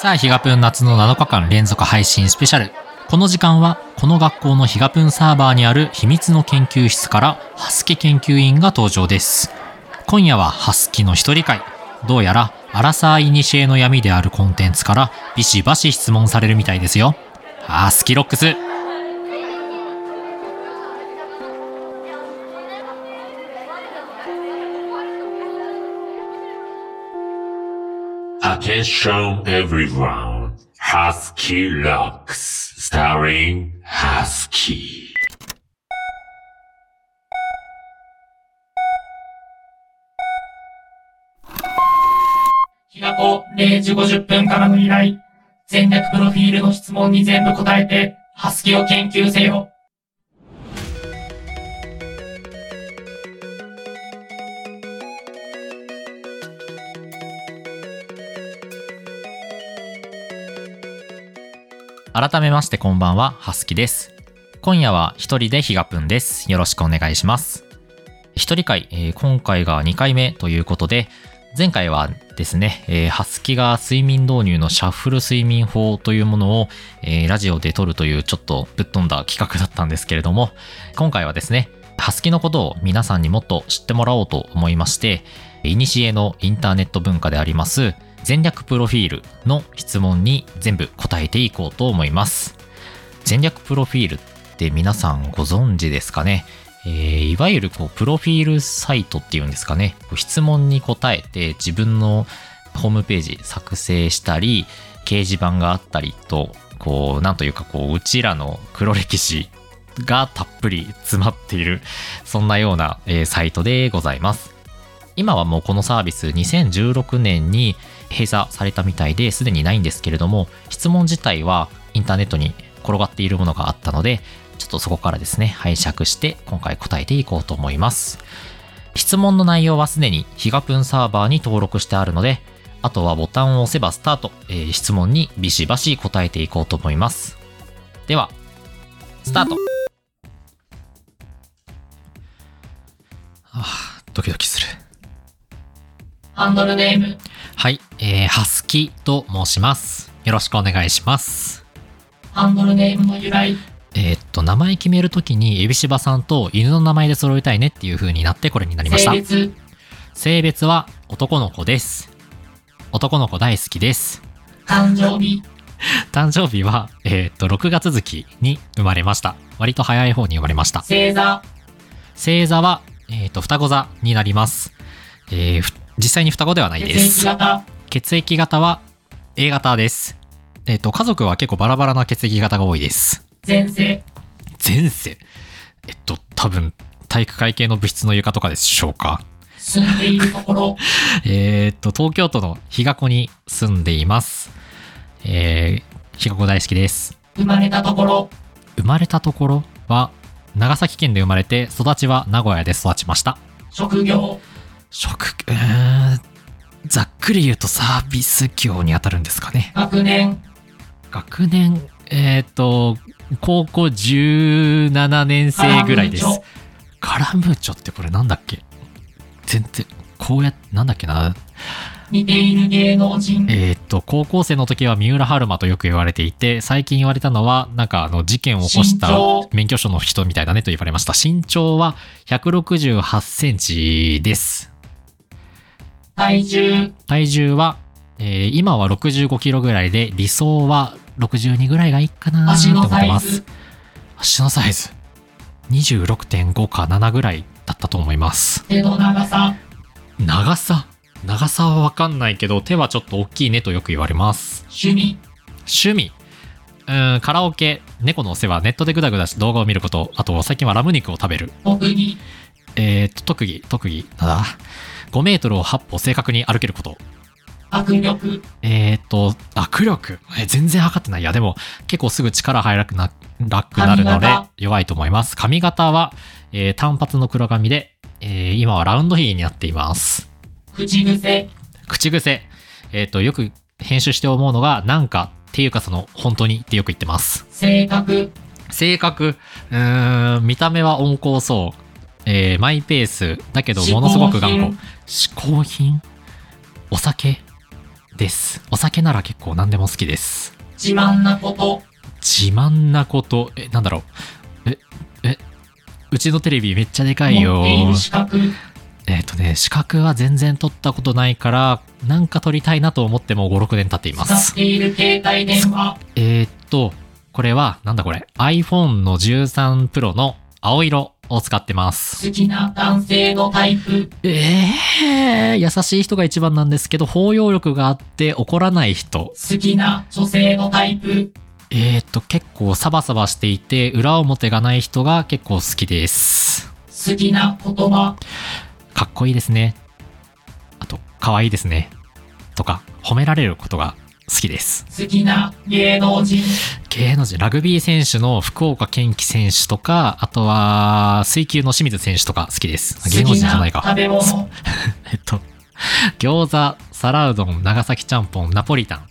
さあ、ヒガプン夏の7日間連続配信スペシャル。この時間は、この学校のヒガプンサーバーにある秘密の研究室から、ハスキ研究員が登場です。今夜はハスキの一人会。どうやら、アラサーイニシエの闇であるコンテンツから、ビシバシ質問されるみたいですよ。ハスキロックス。Attention everyone. Husky Rocks starring Husky. ひなこ、0時50分からの依頼。戦略プロフィールの質問に全部答えて、ハスキを研究せよ。改めましてこんばんは、ハスキです。今夜は一人でヒガプンです。よろしくお願いします。一人会、えー今回が2回目ということで、前回はですね、えーハスキが睡眠導入のシャッフル睡眠法というものを、えーラジオで撮るというちょっとぶっ飛んだ企画だったんですけれども、今回はですね、ハスキのことを皆さんにもっと知ってもらおうと思いまして、いにしえのインターネット文化であります、戦略プロフィールの質問に全部答えていこうと思います。戦略プロフィールって皆さんご存知ですかね？えーいわゆるこうプロフィールサイトっていうんですかね？質問に答えて自分のホームページ作成したり掲示板があったりとこうなんというかこううちらの黒歴史がたっぷり詰まっているそんなような、えーサイトでございます。今はもうこのサービス2016年に閉鎖されたみたいですでにないんですけれども質問自体はインターネットに転がっているものがあったのでちょっとそこからですね拝借して今回答えていこうと思います。質問の内容はすでにヒガプンサーバーに登録してあるのであとはボタンを押せばスタート、えー質問にビシバシ答えていこうと思います。ではスタート。あードキドキする。ハンドルネーム、はい、えー、ハスキと申します。よろしくお願いします。ハンドルネームの由来、えーっと、名前決めるときに、エビシバさんと犬の名前で揃えたいねっていう風になってこれになりました性。別、性別は男の子です。男の子大好きです。誕生日、誕生日は、えーっと、6月月に生まれました。割と早い方に生まれました。星座、星座は、えーっと、双子座になります。えーふ実際に双子ではない血です血液型は A 型です。えっ、と、家族は結構バラバラな血液型が多いです。前世、前世？えっと、多分、体育会系の物質の床とかでしょうか。住んでいるところ、えっと、東京都の日が子に住んでいます。えー、日が子大好きです。生まれたところ、生まれたところは、長崎県で生まれて、育ちは名古屋で育ちました。職業、職、ざっくり言うとサービス業に当たるんですかね。学年、学年、えっ、と、高校17年生ぐらいですカラムーチョ。ってこれなんだっけ？全然、こうやって、なんだっけな？似ている芸能人、えっ、と、高校生の時は三浦春馬とよく言われていて、最近言われたのは、なんかあの、事件を起こした免許証の人みたいだねと言われました。身長は168センチです。体重、体重は、えー今は65キロぐらいで、理想は62ぐらいがいいかなと思ってます。サイズ。、足のサイズ26.5か7ぐらいだったと思います。手の長さ、長さ？長さはわかんないけど手はちょっと大きいねとよく言われます。趣味、趣味。うーんカラオケ。猫のお世話ネットでグダグダして動画を見ること。あと最近はラム肉を食べる。特技、えー、と特技特技。なんだ？5メートルを8歩正確に歩けること。握力、えー、と握力。え全然測ってない。いやでも結構すぐ力入らなくなるので弱いと思います。髪型は、えー単発の黒髪で、えー今はラウンドヒーになっています。口癖、口癖。えっ、とよく編集して思うのがなんかっていうかその本当にってよく言ってます。性格、性格。うーん見た目は温厚そう、えーマイペース。だけどものすごく頑固嗜好品？お酒？です。お酒なら結構何でも好きです。自慢なこと、自慢なこと、え、なんだろう？え、え、うちのテレビめっちゃでかいよえっ、とね、資格は全然取ったことないから、なんか取りたいなと思っても5、6年経っています使っ。ている携帯電話、えーっと、これは、なんだこれ？iPhone の13 Pro の青色を使ってます。好きな男性のタイプ、ええー、優しい人が一番なんですけど、包容力があって怒らない人。好きな女性のタイプ、えーっと、結構サバサバしていて、裏表がない人が結構好きです。好きな言葉、かっこいいですね。あと、可愛いですね。とか、褒められることが好きです。好きな芸能人、芸能人、ラグビー選手の福岡堅樹選手とか、あとは、水球の清水選手とか好きです。芸能人じゃないか。食べ物、えっと、餃子、皿うどん、長崎ちゃんぽん、ナポリタン、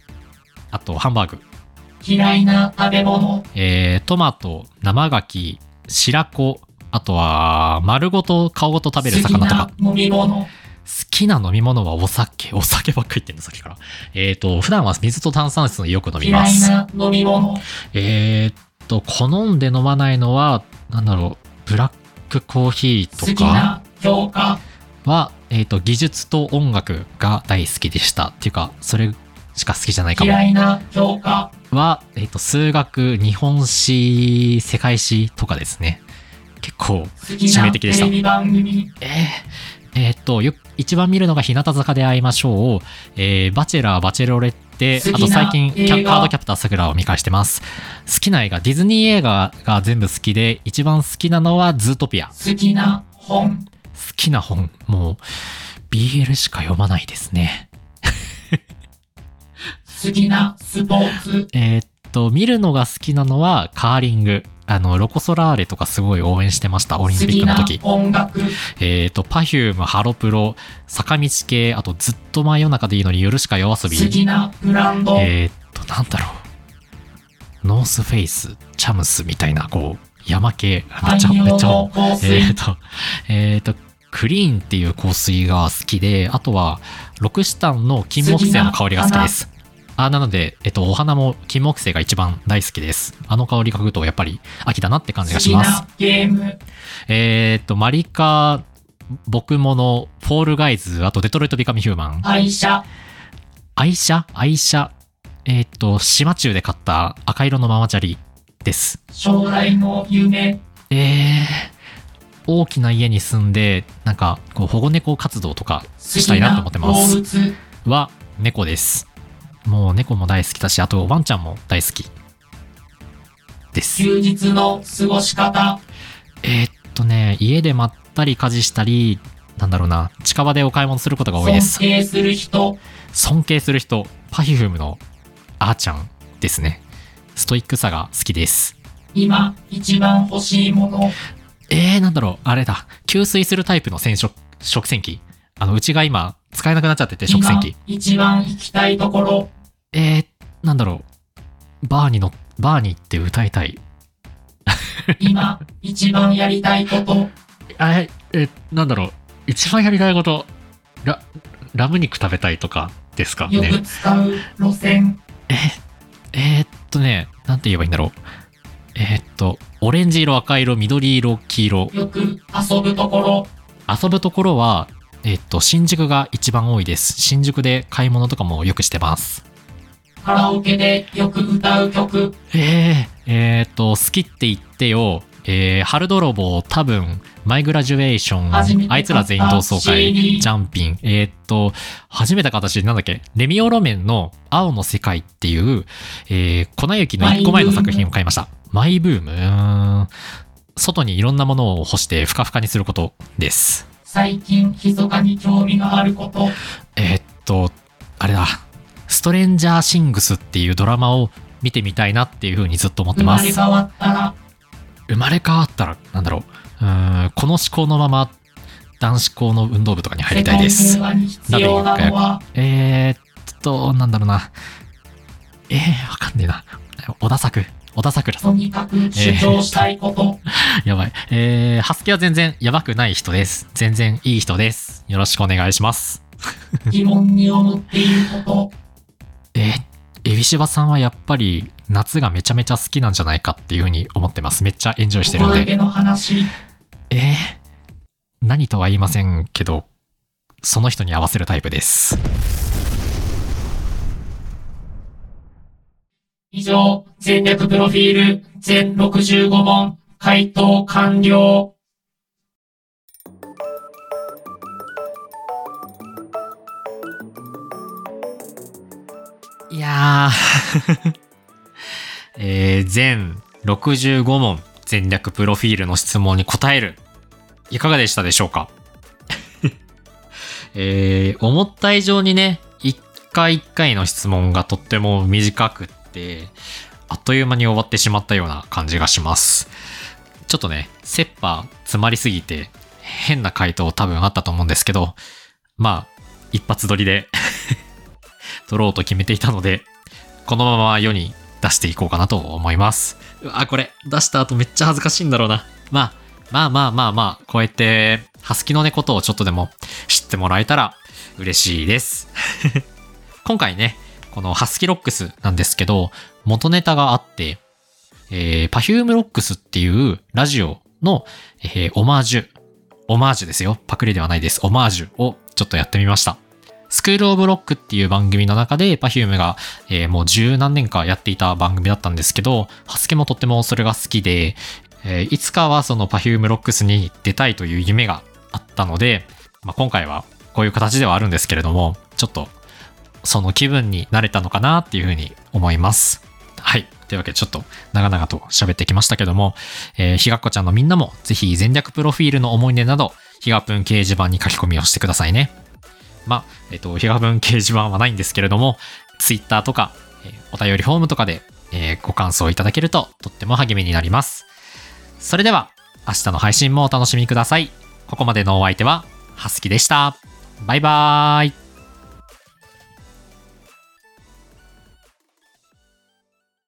あと、ハンバーグ、嫌いな食べ物、えー、トマト、生牡蠣、白子、あとは、丸ごと、顔ごと食べる魚とかな。飲み物、好きな飲み物はお酒。お酒ばっかり言ってんの、さっきから。えっ、と、普段は水と炭酸水をよく飲みます。嫌いな飲み物、えーっと、好んで飲まないのは、なんだろう、ブラックコーヒー好とかは、えーっと、技術と音楽が大好きでした。っていうか、それしか好きじゃないかも。嫌いな教科、は、えーっと、数学、日本史、世界史とかですね。結構、致命な的でしたえーえーっと、よ一番見るのが日向坂で会いましょう。えー、バチェラー、バチェロレッテ、あと最近、キャカードキャプターさくらを見返してます。好きな映画、ディズニー映画が全部好きで、一番好きなのはズートピア。好好きな本、きな本、もう、BL しか読まないですね。好きなスポーツ、えーっと、見るのが好きなのはカーリング。あの、ロコ・ソラーレとかすごい応援してました、オリンピックの時。音楽、えーっと、パフューム、ハロプロ、坂道系、あとずっと真夜中でいいのにヨルシカ、YOASOBI。好きなブランド、えーっと、なんだろう。ノースフェイス、チャムスみたいな、こう、山系、めっちゃ、めっちゃ、えーっと、えーっと、クリーンっていう香水が好きで、あとは、ロクシタンの金木犀の香りが好きです。あ、なので、えっと、お花も金木犀が一番大好きです。あの香り嗅ぐと、やっぱり秋だなって感じがします。なゲーム、えーっと、マリカ、僕もの、フォールガイズ、あとデトロイト・ビカミ・ヒューマン。愛車、愛車？愛車。えーっと、島中で買った赤色のママチャリです。将来の夢、えー、大きな家に住んで、なんか、こう、保護猫活動とか好したいなと思ってます。物、は、猫です。もう猫も大好きだし、あとワンちゃんも大好き。です。休日の過ごし方、えーっとね、家でまったり家事したり、なんだろうな、近場でお買い物することが多いです。尊敬する人、尊敬する人、パフュームのあーちゃんですね。ストイックさが好きです。今一番欲しいもの、えー、なんだろう、あれだ。給水するタイプの洗食、食洗機。あの、うちが今、使えなくなっちゃってて、食洗今機。一番行きたいところ、えー、なんだろう。バーにの、バーに行って歌いたい。今一番やりたいこと、え、え、なんだろう。一番やりたいこと、ラ、ラム肉食べたいとかですかよくね。使う路線、え、えーっとね、なんて言えばいいんだろう。えーっと、オレンジ色、赤色、緑色、黄色。よく遊ぶところ、遊ぶところは、えーっと、新宿が一番多いです。新宿で買い物とかもよくしてます。カラオケでよく歌う曲、えー、えーっと、好きって言ってよ。えー、春泥棒、多分、マイグラジュエーション、あいつら全員同窓会、ジャンピン、えーっと、初めて形なんだっけ？レミオロメンの青の世界っていう、えー、粉雪の一個前の作品を買いました。マイブームうーん外にいろんなものを干してふかふかにすることです。最近密かに興味があること、えーっと、あれだ。ストレンジャーシングスっていうドラマを見てみたいなっていうふうにずっと思ってます。生まれ変わったら、生まれ変わったら、なんだろう。うーん、この思考のまま、男子校の運動部とかに入りたいですえーっと、なんだろうな。えー、わかんねえな。小田作。小田桜さん。とにかく主張したいこと、やばい。えー、ハスケは全然やばくない人です。全然いい人です。よろしくお願いします。疑問に思っていること、ビシバさんはやっぱり夏がめちゃめちゃ好きなんじゃないかっていうふうに思ってます。めっちゃエンジョイしてるんで。の。えー、何とは言いませんけど、その人に合わせるタイプです。以上、全略プロフィール全65問、回答完了。やー、えー、全65問全略プロフィールの質問に答える。いかがでしたでしょうか？えー、思った以上にね、一回一回の質問がとっても短くって、あっという間に終わってしまったような感じがします。ちょっとね、切羽詰まりすぎて、変な回答多分あったと思うんですけど、まあ、一発撮りで 撮ろうと決めていたので、このまま世に出していこうかなと思います。うわ、これ、出した後めっちゃ恥ずかしいんだろうな。まあ、まあまあまあまあ、こうやって、ハスキのねことをちょっとでも知ってもらえたら嬉しいです。今回ね、このハスキロックスなんですけど、元ネタがあって、えー、パフュームロックスっていうラジオの、えーオマージュ、オマージュですよ。パクリではないです。オマージュをちょっとやってみました。スクールオブロックっていう番組の中で Perfume が、えーもう十何年かやっていた番組だったんですけど、ハスケもとってもそれが好きで、えーいつかはその Perfume ロックスに出たいという夢があったので、まあ、今回はこういう形ではあるんですけれども、ちょっとその気分になれたのかなっていうふうに思います。はい。というわけでちょっと長々と喋ってきましたけども、えーひがっこちゃんのみんなもぜひ全略プロフィールの思い出など、ひがぷん掲示板に書き込みをしてくださいね。まあ、えっ、と、平文掲示板はないんですけれども、Twitter とか、えーお便りフォームとかで、えーご感想いただけるととっても励みになります。それでは、明日の配信もお楽しみください。ここまでのお相手は、はすきでした。バイバーイ。